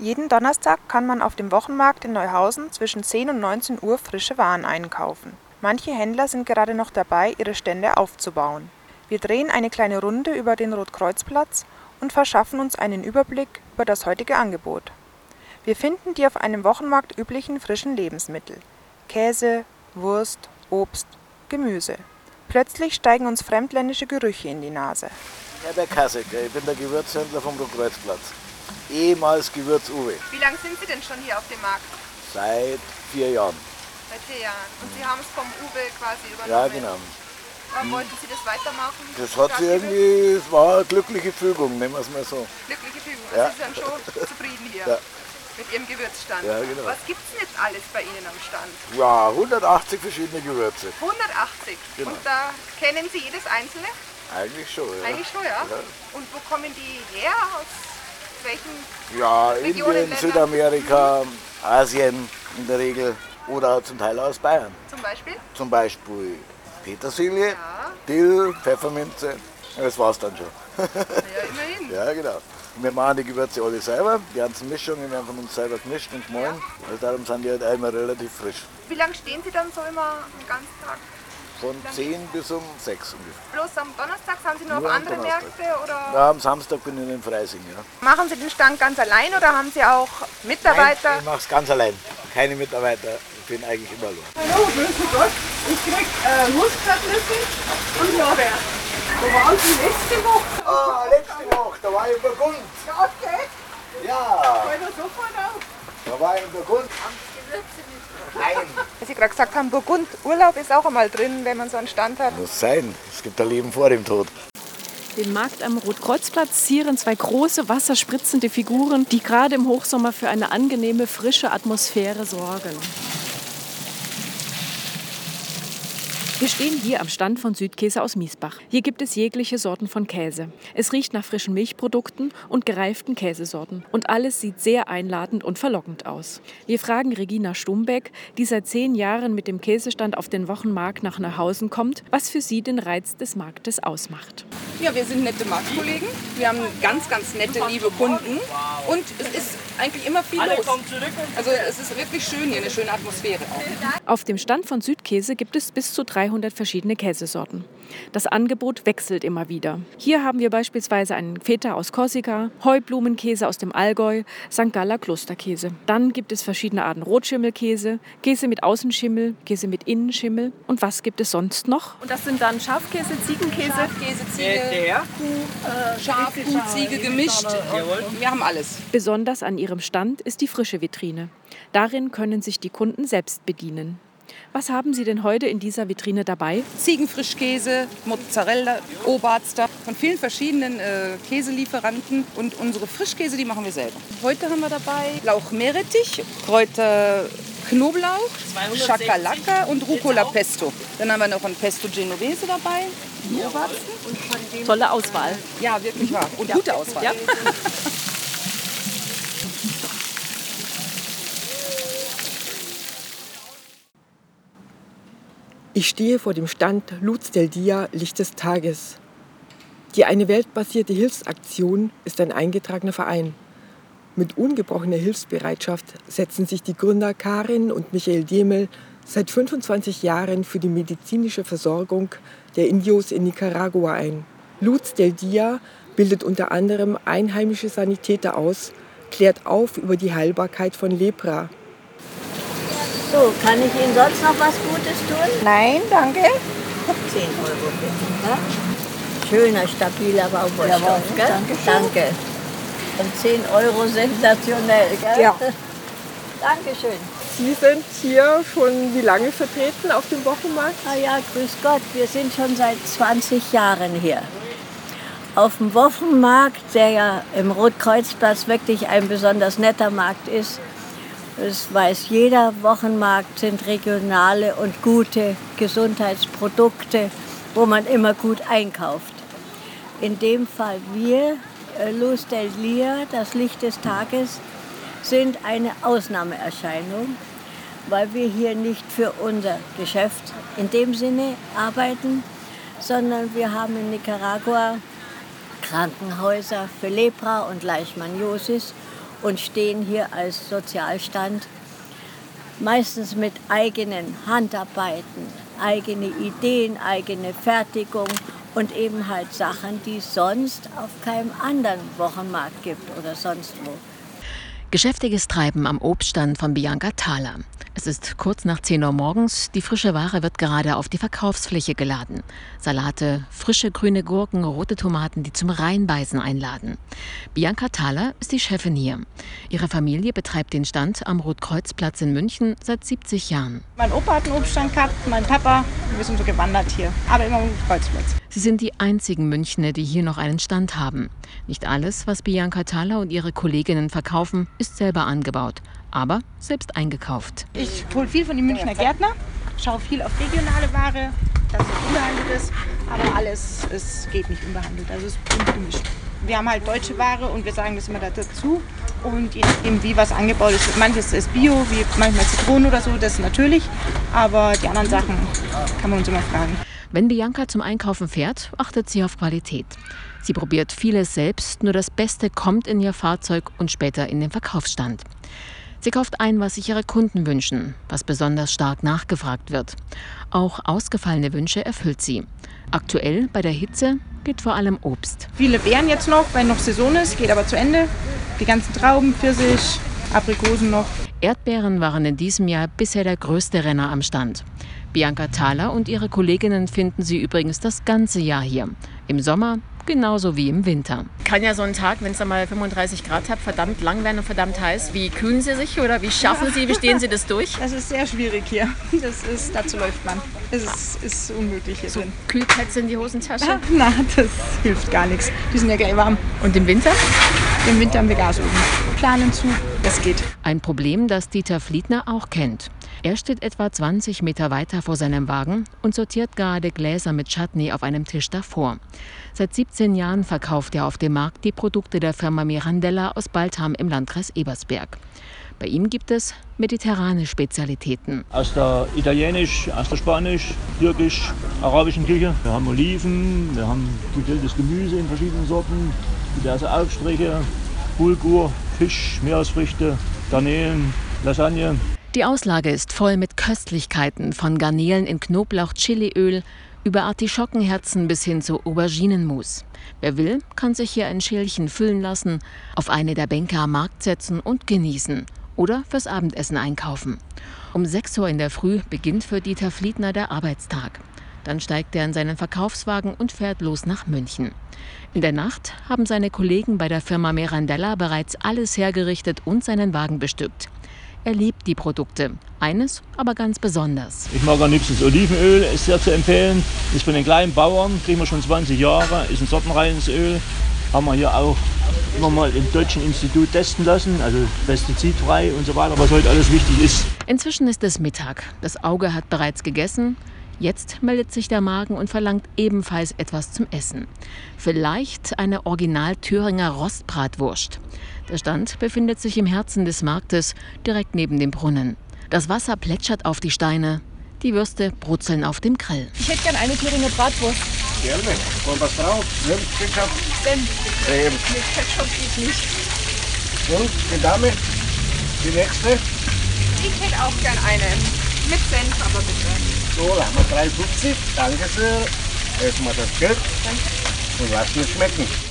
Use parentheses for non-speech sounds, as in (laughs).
Jeden Donnerstag kann man auf dem Wochenmarkt in Neuhausen zwischen 10 und 19 Uhr frische Waren einkaufen. Manche Händler sind gerade noch dabei, ihre Stände aufzubauen. Wir drehen eine kleine Runde über den Rotkreuzplatz und verschaffen uns einen Überblick über das heutige Angebot. Wir finden die auf einem Wochenmarkt üblichen frischen Lebensmittel: Käse, Wurst, Obst, Gemüse. Plötzlich steigen uns fremdländische Gerüche in die Nase. Herbert Kassek, ich bin der Gewürzhändler vom Rotkreuzplatz. Ehemals Gewürz Uwe. Wie lange sind Sie denn schon hier auf dem Markt? Seit vier Jahren. Seit vier Jahren. Und Sie haben es vom Uwe quasi übernommen? Ja, genau. Warum wollten Sie das weitermachen? Das hat sich irgendwie, es war eine glückliche Fügung, nehmen wir es mal so. Glückliche Fügung. Ja. Sie sind schon (laughs) zufrieden hier Ja. mit Ihrem Gewürzstand. Ja, genau. Was gibt es denn jetzt alles bei Ihnen am Stand? Ja, 180 verschiedene Gewürze. 180. Genau. Und da kennen Sie jedes einzelne? Eigentlich schon, ja. Eigentlich schon, ja. Ja. Und wo kommen die her? Aus welchen? Ja, Regionen, Indien, Länder? Südamerika, Asien in der Regel oder zum Teil aus Bayern. Zum Beispiel? Zum Beispiel Petersilie, Ja. Dill, Pfefferminze. Das war's dann schon. Ja, immerhin. (laughs) Ja, genau. Wir machen die Gewürze alle selber. Die ganzen Mischungen werden von uns selber gemischt und gemahlen. Also darum sind die halt einmal relativ frisch. Wie lange stehen Sie dann so immer den ganzen Tag? Von 10 bis um 6 ungefähr. Bloß am Donnerstag haben Sie noch Nur auf andere. Märkte? Oder Ja, am Samstag bin ich in Freising. Ja. machen Sie den Stand ganz allein oder haben Sie auch Mitarbeiter? Nein, ich mache es ganz allein. Keine Mitarbeiter. Ich bin eigentlich immer allein. Hallo, grüß Gott. Ich krieg äh, Muskatnüsse und Lorbeer. Wo waren Sie letzte Woche? Ah, letzte Woche, da war ich in Burgund. Ja, okay. Ja, da war ich in Burgund. Nein. Wie Sie gerade gesagt haben, Burgund, Urlaub ist auch einmal drin, wenn man so einen Stand hat. Muss sein. Es gibt ein Leben vor dem Tod. Den Markt am Rotkreuzplatz zieren zwei große wasserspritzende Figuren, die gerade im Hochsommer für eine angenehme, frische Atmosphäre sorgen. Wir stehen hier am Stand von Südkäse aus Miesbach. Hier gibt es jegliche Sorten von Käse. Es riecht nach frischen Milchprodukten und gereiften Käsesorten. Und alles sieht sehr einladend und verlockend aus. Wir fragen Regina Stumbeck, die seit zehn Jahren mit dem Käsestand auf den Wochenmarkt nach Neuhausen kommt, was für sie den Reiz des Marktes ausmacht. Ja, wir sind nette Marktkollegen. Wir haben ganz, ganz nette, liebe Kunden. Und es ist eigentlich immer viel los. Also es ist wirklich schön hier, eine schöne Atmosphäre auch. Auf dem Stand von Südkäse gibt es bis zu 300 verschiedene Käsesorten. Das Angebot wechselt immer wieder. Hier haben wir beispielsweise einen Feta aus Korsika, Heublumenkäse aus dem Allgäu, St. Galler Klosterkäse. Dann gibt es verschiedene Arten Rotschimmelkäse, Käse mit Außenschimmel, Käse mit Innenschimmel. Und was gibt es sonst noch? Und das sind dann Schafkäse, Ziegenkäse. Käse, Ziege, Kuh, äh, Schaf, Kuh, Ziege gemischt. Wir haben alles. Besonders an ihrem Stand ist die frische Vitrine. Darin können sich die Kunden selbst bedienen. Was haben Sie denn heute in dieser Vitrine dabei? Ziegenfrischkäse, Mozzarella, Oberster von vielen verschiedenen äh, Käselieferanten. Und unsere Frischkäse, die machen wir selber. Heute haben wir dabei Lauch Meerrettich, Kräuter Knoblauch, Chakalaka und Rucola Pesto. Dann haben wir noch ein Pesto Genovese dabei. Tolle Auswahl. Ja, wirklich wahr. Und gute Auswahl. Ja. (laughs) Ich stehe vor dem Stand Luz del Dia Licht des Tages. Die eine weltbasierte Hilfsaktion ist ein eingetragener Verein. Mit ungebrochener Hilfsbereitschaft setzen sich die Gründer Karin und Michael Diemel seit 25 Jahren für die medizinische Versorgung der Indios in Nicaragua ein. Luz del Dia bildet unter anderem einheimische Sanitäter aus, klärt auf über die Heilbarkeit von Lepra. So, kann ich Ihnen sonst noch was Gutes tun? Nein, danke. 10 Euro bitte. Ja? Schöner, stabiler Baumwollstoff, gell? Danke. Und 10 Euro sensationell, gell? Ja. (laughs) Dankeschön. Sie sind hier schon wie lange vertreten auf dem Wochenmarkt? Ah ja, grüß Gott, wir sind schon seit 20 Jahren hier. Auf dem Wochenmarkt, der ja im Rotkreuzplatz wirklich ein besonders netter Markt ist, das weiß jeder, Wochenmarkt sind regionale und gute Gesundheitsprodukte, wo man immer gut einkauft. In dem Fall wir, äh, Luz del Dia, das Licht des Tages, sind eine Ausnahmeerscheinung, weil wir hier nicht für unser Geschäft in dem Sinne arbeiten, sondern wir haben in Nicaragua Krankenhäuser für Lepra und Leishmaniosis und stehen hier als Sozialstand meistens mit eigenen Handarbeiten, eigene Ideen, eigene Fertigung und eben halt Sachen, die es sonst auf keinem anderen Wochenmarkt gibt oder sonst wo. Geschäftiges Treiben am Obststand von Bianca Thaler. Es ist kurz nach 10 Uhr morgens. Die frische Ware wird gerade auf die Verkaufsfläche geladen. Salate, frische grüne Gurken, rote Tomaten, die zum Reinbeißen einladen. Bianca Thaler ist die Chefin hier. Ihre Familie betreibt den Stand am Rotkreuzplatz in München seit 70 Jahren. Mein Opa hat einen Obststand gehabt, mein Papa. Wir sind so gewandert hier, aber immer am Rotkreuzplatz. Sie sind die einzigen Münchner, die hier noch einen Stand haben. Nicht alles, was Bianca Thaler und ihre Kolleginnen verkaufen, ist selber angebaut aber selbst eingekauft. Ich hole viel von den Münchner Gärtner, schaue viel auf regionale Ware, dass es unbehandelt ist, aber alles es geht nicht unbehandelt, also es ist gemischt. Wir haben halt deutsche Ware und wir sagen das immer dazu. Und je nachdem, wie was angebaut ist, manches ist Bio, wie manchmal Zitronen oder so, das ist natürlich. Aber die anderen Sachen kann man uns immer fragen. Wenn Bianca zum Einkaufen fährt, achtet sie auf Qualität. Sie probiert vieles selbst, nur das Beste kommt in ihr Fahrzeug und später in den Verkaufsstand. Sie kauft ein, was sich ihre Kunden wünschen, was besonders stark nachgefragt wird. Auch ausgefallene Wünsche erfüllt sie. Aktuell bei der Hitze geht vor allem Obst. Viele Beeren jetzt noch, weil noch Saison ist, geht aber zu Ende. Die ganzen Trauben, Pfirsich, Aprikosen noch. Erdbeeren waren in diesem Jahr bisher der größte Renner am Stand. Bianca Thaler und ihre Kolleginnen finden sie übrigens das ganze Jahr hier. Im Sommer genauso wie im Winter. Kann ja so ein Tag, wenn es dann mal 35 Grad hat, verdammt lang werden und verdammt heiß. Wie kühlen Sie sich oder wie schaffen Sie, wie stehen Sie das durch? (laughs) Das ist sehr schwierig hier. Das ist, dazu läuft man. Es ist, ist unmöglich hier so drin. Kühlplätze in die Hosentasche? (laughs) Na, das hilft gar nichts. Die sind ja gleich warm. Und im Winter? Im Winter haben wir Gasofen. Planen zu, das geht. Ein Problem, das Dieter Fliedner auch kennt. Er steht etwa 20 Meter weiter vor seinem Wagen und sortiert gerade Gläser mit Chutney auf einem Tisch davor. Seit 17 Jahren verkauft er auf dem Markt die Produkte der Firma Mirandella aus Baltham im Landkreis Ebersberg. Bei ihm gibt es mediterrane Spezialitäten. Aus der italienisch, aus der spanisch, türkisch, arabischen Küche. Wir haben Oliven, wir haben gegrilltes Gemüse in verschiedenen Sorten, diverse Aufstriche, Bulgur, Fisch, Meeresfrüchte, Garnelen, Lasagne. Die Auslage ist voll mit Köstlichkeiten, von Garnelen in Knoblauch-Chiliöl über Artischockenherzen bis hin zu Auberginenmus. Wer will, kann sich hier ein Schälchen füllen lassen, auf eine der Bänke am Markt setzen und genießen oder fürs Abendessen einkaufen. Um 6 Uhr in der Früh beginnt für Dieter Fliedner der Arbeitstag. Dann steigt er in seinen Verkaufswagen und fährt los nach München. In der Nacht haben seine Kollegen bei der Firma Mirandella bereits alles hergerichtet und seinen Wagen bestückt. Er liebt die Produkte. Eines aber ganz besonders. Ich mag am liebsten Olivenöl, ist sehr zu empfehlen. Ist von den kleinen Bauern, kriegen wir schon 20 Jahre, ist ein sortenreines Öl. Haben wir hier auch immer mal im Deutschen Institut testen lassen, also pestizidfrei und so weiter, was heute alles wichtig ist. Inzwischen ist es Mittag. Das Auge hat bereits gegessen. Jetzt meldet sich der Magen und verlangt ebenfalls etwas zum Essen. Vielleicht eine Original Thüringer Rostbratwurst. Der Stand befindet sich im Herzen des Marktes, direkt neben dem Brunnen. Das Wasser plätschert auf die Steine, die Würste brutzeln auf dem Grill. Ich hätte gern eine Thüringer Bratwurst. Gerne. Und was drauf? Senf, Ketchup? Senf. Ähm, Mit Ketchup geht nicht. und die Dame? Die nächste? Ich hätte auch gern eine. Mit Senf, aber bitte. So, da haben wir 3,50. Danke sehr. Essen wir das Geld und lassen es schmecken.